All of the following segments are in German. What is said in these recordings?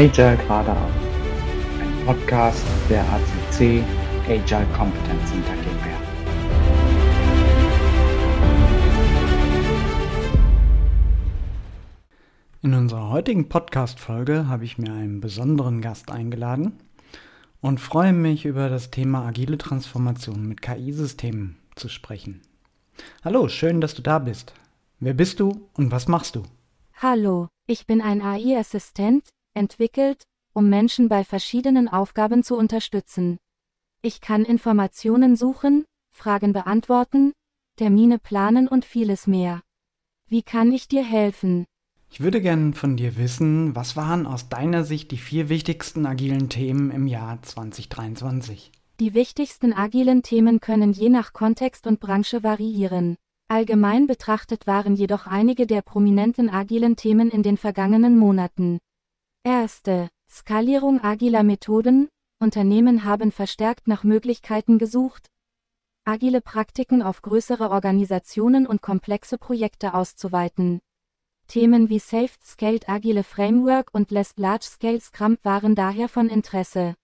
Agile geradeaus. Ein Podcast der ACC Agile Competence Center GmbH. In unserer heutigen Podcast-Folge habe ich mir einen besonderen Gast eingeladen und freue mich über das Thema agile Transformation mit KI-Systemen zu sprechen. Hallo, schön, dass du da bist. Wer bist du und was machst du? Hallo, ich bin ein AI-Assistent, entwickelt, um Menschen bei verschiedenen Aufgaben zu unterstützen. Ich kann Informationen suchen, Fragen beantworten, Termine planen und vieles mehr. Wie kann ich dir helfen? Ich würde gerne von dir wissen, was waren aus deiner Sicht die vier wichtigsten agilen Themen im Jahr 2023? Die wichtigsten agilen Themen können je nach Kontext und Branche variieren. Allgemein betrachtet waren jedoch einige der prominenten agilen Themen in den vergangenen Monaten. Erste. Skalierung agiler Methoden. Unternehmen haben verstärkt nach Möglichkeiten gesucht, agile Praktiken auf größere Organisationen und komplexe Projekte auszuweiten. Themen wie Safe Scaled Agile Framework und Less Large Scale Scrum waren daher von Interesse.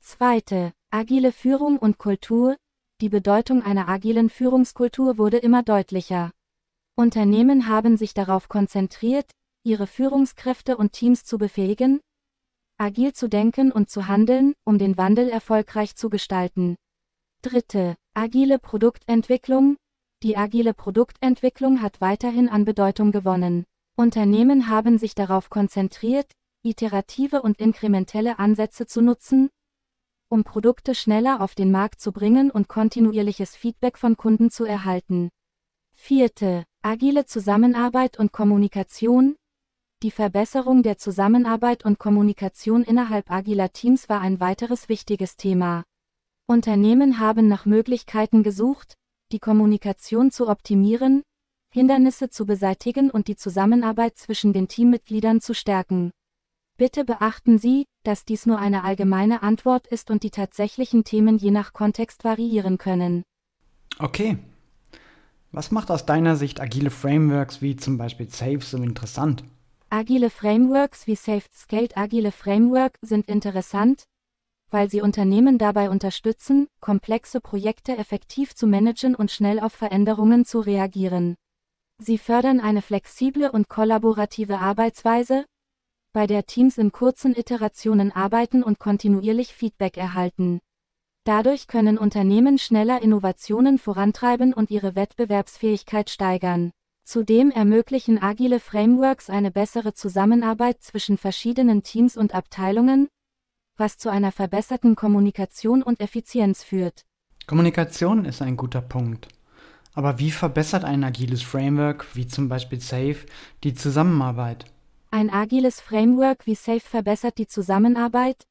Zweite. Agile Führung und Kultur. Die Bedeutung einer agilen Führungskultur wurde immer deutlicher. Unternehmen haben sich darauf konzentriert, ihre Führungskräfte und Teams zu befähigen, agil zu denken und zu handeln, um den Wandel erfolgreich zu gestalten. Dritte. Agile Produktentwicklung. Die agile Produktentwicklung hat weiterhin an Bedeutung gewonnen. Unternehmen haben sich darauf konzentriert, iterative und inkrementelle Ansätze zu nutzen, um Produkte schneller auf den Markt zu bringen und kontinuierliches Feedback von Kunden zu erhalten. Vierte. Agile Zusammenarbeit und Kommunikation. Die Verbesserung der Zusammenarbeit und Kommunikation innerhalb agiler Teams war ein weiteres wichtiges Thema. Unternehmen haben nach Möglichkeiten gesucht, die Kommunikation zu optimieren, Hindernisse zu beseitigen und die Zusammenarbeit zwischen den Teammitgliedern zu stärken. Bitte beachten Sie, dass dies nur eine allgemeine Antwort ist und die tatsächlichen Themen je nach Kontext variieren können. Okay. Was macht aus deiner Sicht agile Frameworks wie zum Beispiel SAFe so interessant? Agile Frameworks wie Safe Scaled Agile Framework sind interessant, weil sie Unternehmen dabei unterstützen, komplexe Projekte effektiv zu managen und schnell auf Veränderungen zu reagieren. Sie fördern eine flexible und kollaborative Arbeitsweise, bei der Teams in kurzen Iterationen arbeiten und kontinuierlich Feedback erhalten. Dadurch können Unternehmen schneller Innovationen vorantreiben und ihre Wettbewerbsfähigkeit steigern. Zudem ermöglichen agile Frameworks eine bessere Zusammenarbeit zwischen verschiedenen Teams und Abteilungen, was zu einer verbesserten Kommunikation und Effizienz führt. Kommunikation ist ein guter Punkt. Aber wie verbessert ein agiles Framework, wie zum Beispiel SAFe, die Zusammenarbeit? Ein agiles Framework wie SAFe verbessert die Zusammenarbeit,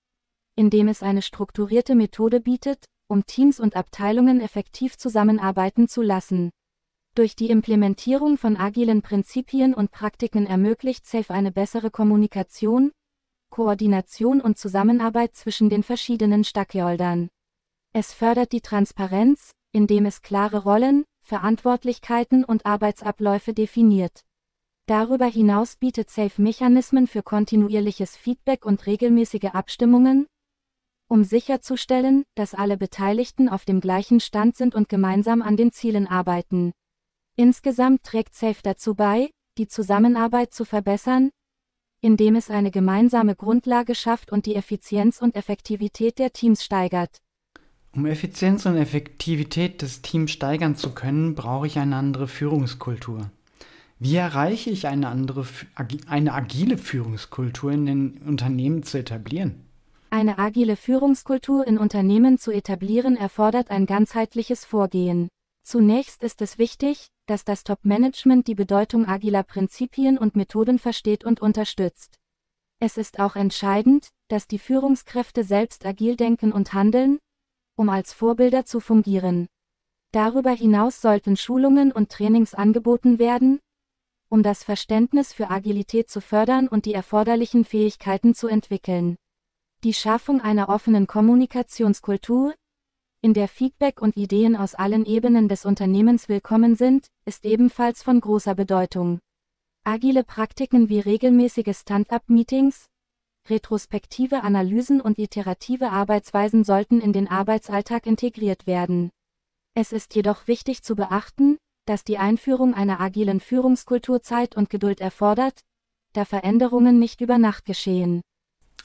indem es eine strukturierte Methode bietet, um Teams und Abteilungen effektiv zusammenarbeiten zu lassen. Durch die Implementierung von agilen Prinzipien und Praktiken ermöglicht SAFe eine bessere Kommunikation, Koordination und Zusammenarbeit zwischen den verschiedenen Stakeholdern. Es fördert die Transparenz, indem es klare Rollen, Verantwortlichkeiten und Arbeitsabläufe definiert. Darüber hinaus bietet SAFE Mechanismen für kontinuierliches Feedback und regelmäßige Abstimmungen, um sicherzustellen, dass alle Beteiligten auf dem gleichen Stand sind und gemeinsam an den Zielen arbeiten. Insgesamt trägt SAFE dazu bei, die Zusammenarbeit zu verbessern, indem es eine gemeinsame Grundlage schafft und die Effizienz und Effektivität der Teams steigert. Um Effizienz und Effektivität des Teams steigern zu können, brauche ich eine andere Führungskultur. Wie erreiche ich eine andere, eine agile Führungskultur in den Unternehmen zu etablieren? Eine agile Führungskultur in Unternehmen zu etablieren erfordert ein ganzheitliches Vorgehen. Zunächst ist es wichtig, dass das Top-Management die Bedeutung agiler Prinzipien und Methoden versteht und unterstützt. Es ist auch entscheidend, dass die Führungskräfte selbst agil denken und handeln, um als Vorbilder zu fungieren. Darüber hinaus sollten Schulungen und Trainings angeboten werden, um das Verständnis für Agilität zu fördern und die erforderlichen Fähigkeiten zu entwickeln. Die Schaffung einer offenen Kommunikationskultur, in der Feedback und Ideen aus allen Ebenen des Unternehmens willkommen sind, ist ebenfalls von großer Bedeutung. Agile Praktiken wie regelmäßige Stand-up-Meetings, retrospektive Analysen und iterative Arbeitsweisen sollten in den Arbeitsalltag integriert werden. Es ist jedoch wichtig zu beachten, dass die Einführung einer agilen Führungskultur Zeit und Geduld erfordert, da Veränderungen nicht über Nacht geschehen.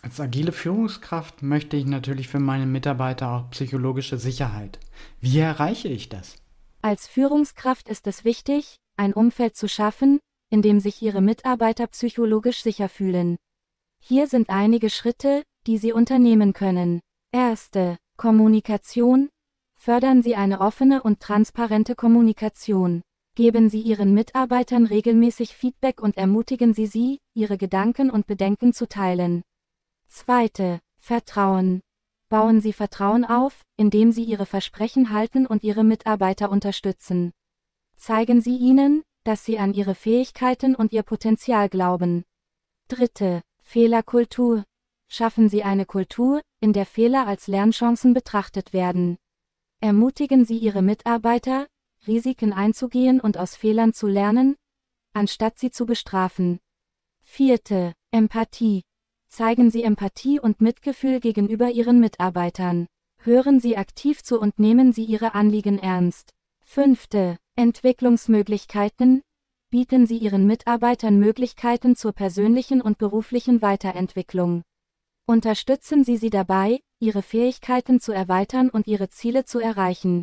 Als agile Führungskraft möchte ich natürlich für meine Mitarbeiter auch psychologische Sicherheit. Wie erreiche ich das? Als Führungskraft ist es wichtig, ein Umfeld zu schaffen, in dem sich Ihre Mitarbeiter psychologisch sicher fühlen. Hier sind einige Schritte, die Sie unternehmen können. Erste. Kommunikation. Fördern Sie eine offene und transparente Kommunikation. Geben Sie Ihren Mitarbeitern regelmäßig Feedback und ermutigen Sie sie, ihre Gedanken und Bedenken zu teilen. Zweite. Vertrauen. Bauen Sie Vertrauen auf, indem Sie Ihre Versprechen halten und Ihre Mitarbeiter unterstützen. Zeigen Sie ihnen, dass Sie an Ihre Fähigkeiten und Ihr Potenzial glauben. Dritte. Fehlerkultur. Schaffen Sie eine Kultur, in der Fehler als Lernchancen betrachtet werden. Ermutigen Sie Ihre Mitarbeiter, Risiken einzugehen und aus Fehlern zu lernen, anstatt sie zu bestrafen. Vierte. Empathie. Zeigen Sie Empathie und Mitgefühl gegenüber Ihren Mitarbeitern. Hören Sie aktiv zu und nehmen Sie Ihre Anliegen ernst. Fünfte. Entwicklungsmöglichkeiten. Bieten Sie Ihren Mitarbeitern Möglichkeiten zur persönlichen und beruflichen Weiterentwicklung. Unterstützen Sie sie dabei, ihre Fähigkeiten zu erweitern und ihre Ziele zu erreichen.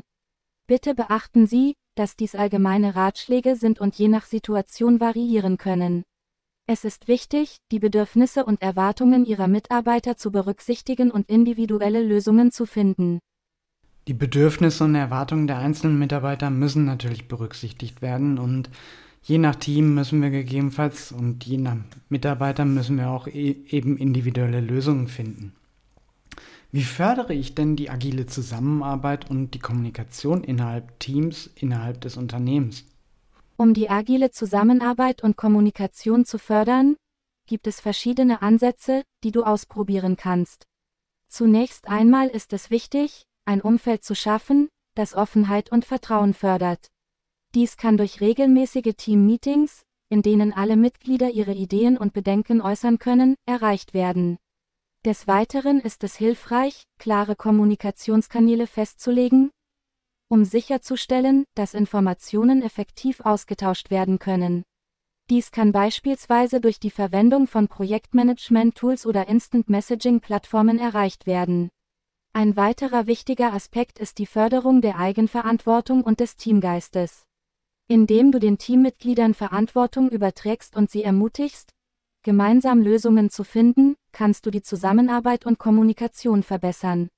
Bitte beachten Sie, dass dies allgemeine Ratschläge sind und je nach Situation variieren können. Es ist wichtig, die Bedürfnisse und Erwartungen ihrer Mitarbeiter zu berücksichtigen und individuelle Lösungen zu finden. Die Bedürfnisse und Erwartungen der einzelnen Mitarbeiter müssen natürlich berücksichtigt werden und je nach Team müssen wir gegebenenfalls und je nach Mitarbeiter müssen wir auch e eben individuelle Lösungen finden. Wie fördere ich denn die agile Zusammenarbeit und die Kommunikation innerhalb Teams, innerhalb des Unternehmens? Um die agile Zusammenarbeit und Kommunikation zu fördern, gibt es verschiedene Ansätze, die du ausprobieren kannst. Zunächst einmal ist es wichtig, ein Umfeld zu schaffen, das Offenheit und Vertrauen fördert. Dies kann durch regelmäßige Team-Meetings, in denen alle Mitglieder ihre Ideen und Bedenken äußern können, erreicht werden. Des Weiteren ist es hilfreich, klare Kommunikationskanäle festzulegen, um sicherzustellen, dass Informationen effektiv ausgetauscht werden können. Dies kann beispielsweise durch die Verwendung von Projektmanagement-Tools oder Instant-Messaging-Plattformen erreicht werden. Ein weiterer wichtiger Aspekt ist die Förderung der Eigenverantwortung und des Teamgeistes. Indem du den Teammitgliedern Verantwortung überträgst und sie ermutigst, gemeinsam Lösungen zu finden, kannst du die Zusammenarbeit und Kommunikation verbessern.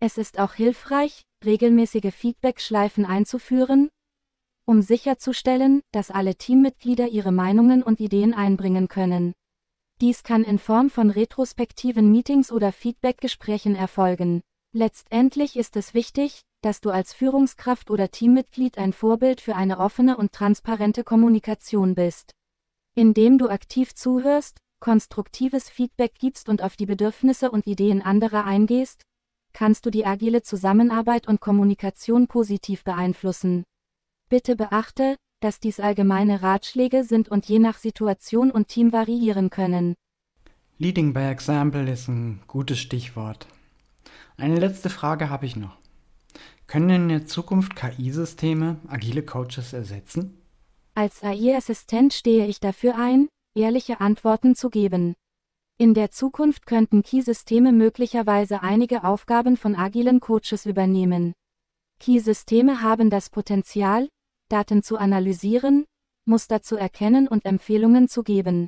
Es ist auch hilfreich, regelmäßige Feedback-Schleifen einzuführen, um sicherzustellen, dass alle Teammitglieder ihre Meinungen und Ideen einbringen können. Dies kann in Form von retrospektiven Meetings oder Feedback-Gesprächen erfolgen. Letztendlich ist es wichtig, dass du als Führungskraft oder Teammitglied ein Vorbild für eine offene und transparente Kommunikation bist. Indem du aktiv zuhörst, konstruktives Feedback gibst und auf die Bedürfnisse und Ideen anderer eingehst, kannst du die agile Zusammenarbeit und Kommunikation positiv beeinflussen. Bitte beachte, dass dies allgemeine Ratschläge sind und je nach Situation und Team variieren können. Leading by Example ist ein gutes Stichwort. Eine letzte Frage habe ich noch. Können in der Zukunft KI-Systeme agile Coaches ersetzen? Als AI-Assistent stehe ich dafür ein, ehrliche Antworten zu geben. In der Zukunft könnten Key-Systeme möglicherweise einige Aufgaben von agilen Coaches übernehmen. Key-Systeme haben das Potenzial, Daten zu analysieren, Muster zu erkennen und Empfehlungen zu geben.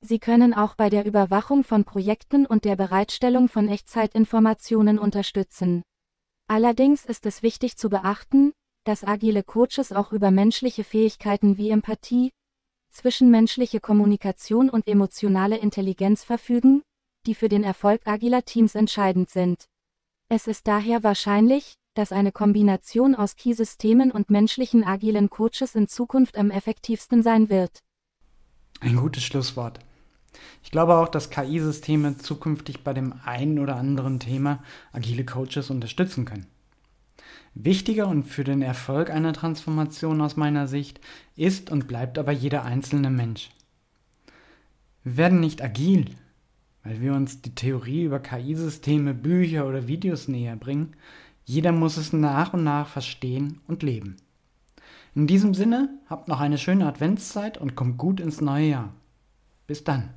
Sie können auch bei der Überwachung von Projekten und der Bereitstellung von Echtzeitinformationen unterstützen. Allerdings ist es wichtig zu beachten, dass agile Coaches auch über menschliche Fähigkeiten wie Empathie, zwischenmenschliche Kommunikation und emotionale Intelligenz verfügen, die für den Erfolg agiler Teams entscheidend sind. Es ist daher wahrscheinlich, dass eine Kombination aus Key-Systemen und menschlichen agilen Coaches in Zukunft am effektivsten sein wird. Ein gutes Schlusswort. Ich glaube auch, dass KI-Systeme zukünftig bei dem einen oder anderen Thema agile Coaches unterstützen können. Wichtiger und für den Erfolg einer Transformation aus meiner Sicht ist und bleibt aber jeder einzelne Mensch. Wir werden nicht agil, weil wir uns die Theorie über KI-Systeme, Bücher oder Videos näher bringen. Jeder muss es nach und nach verstehen und leben. In diesem Sinne, habt noch eine schöne Adventszeit und kommt gut ins neue Jahr. Bis dann.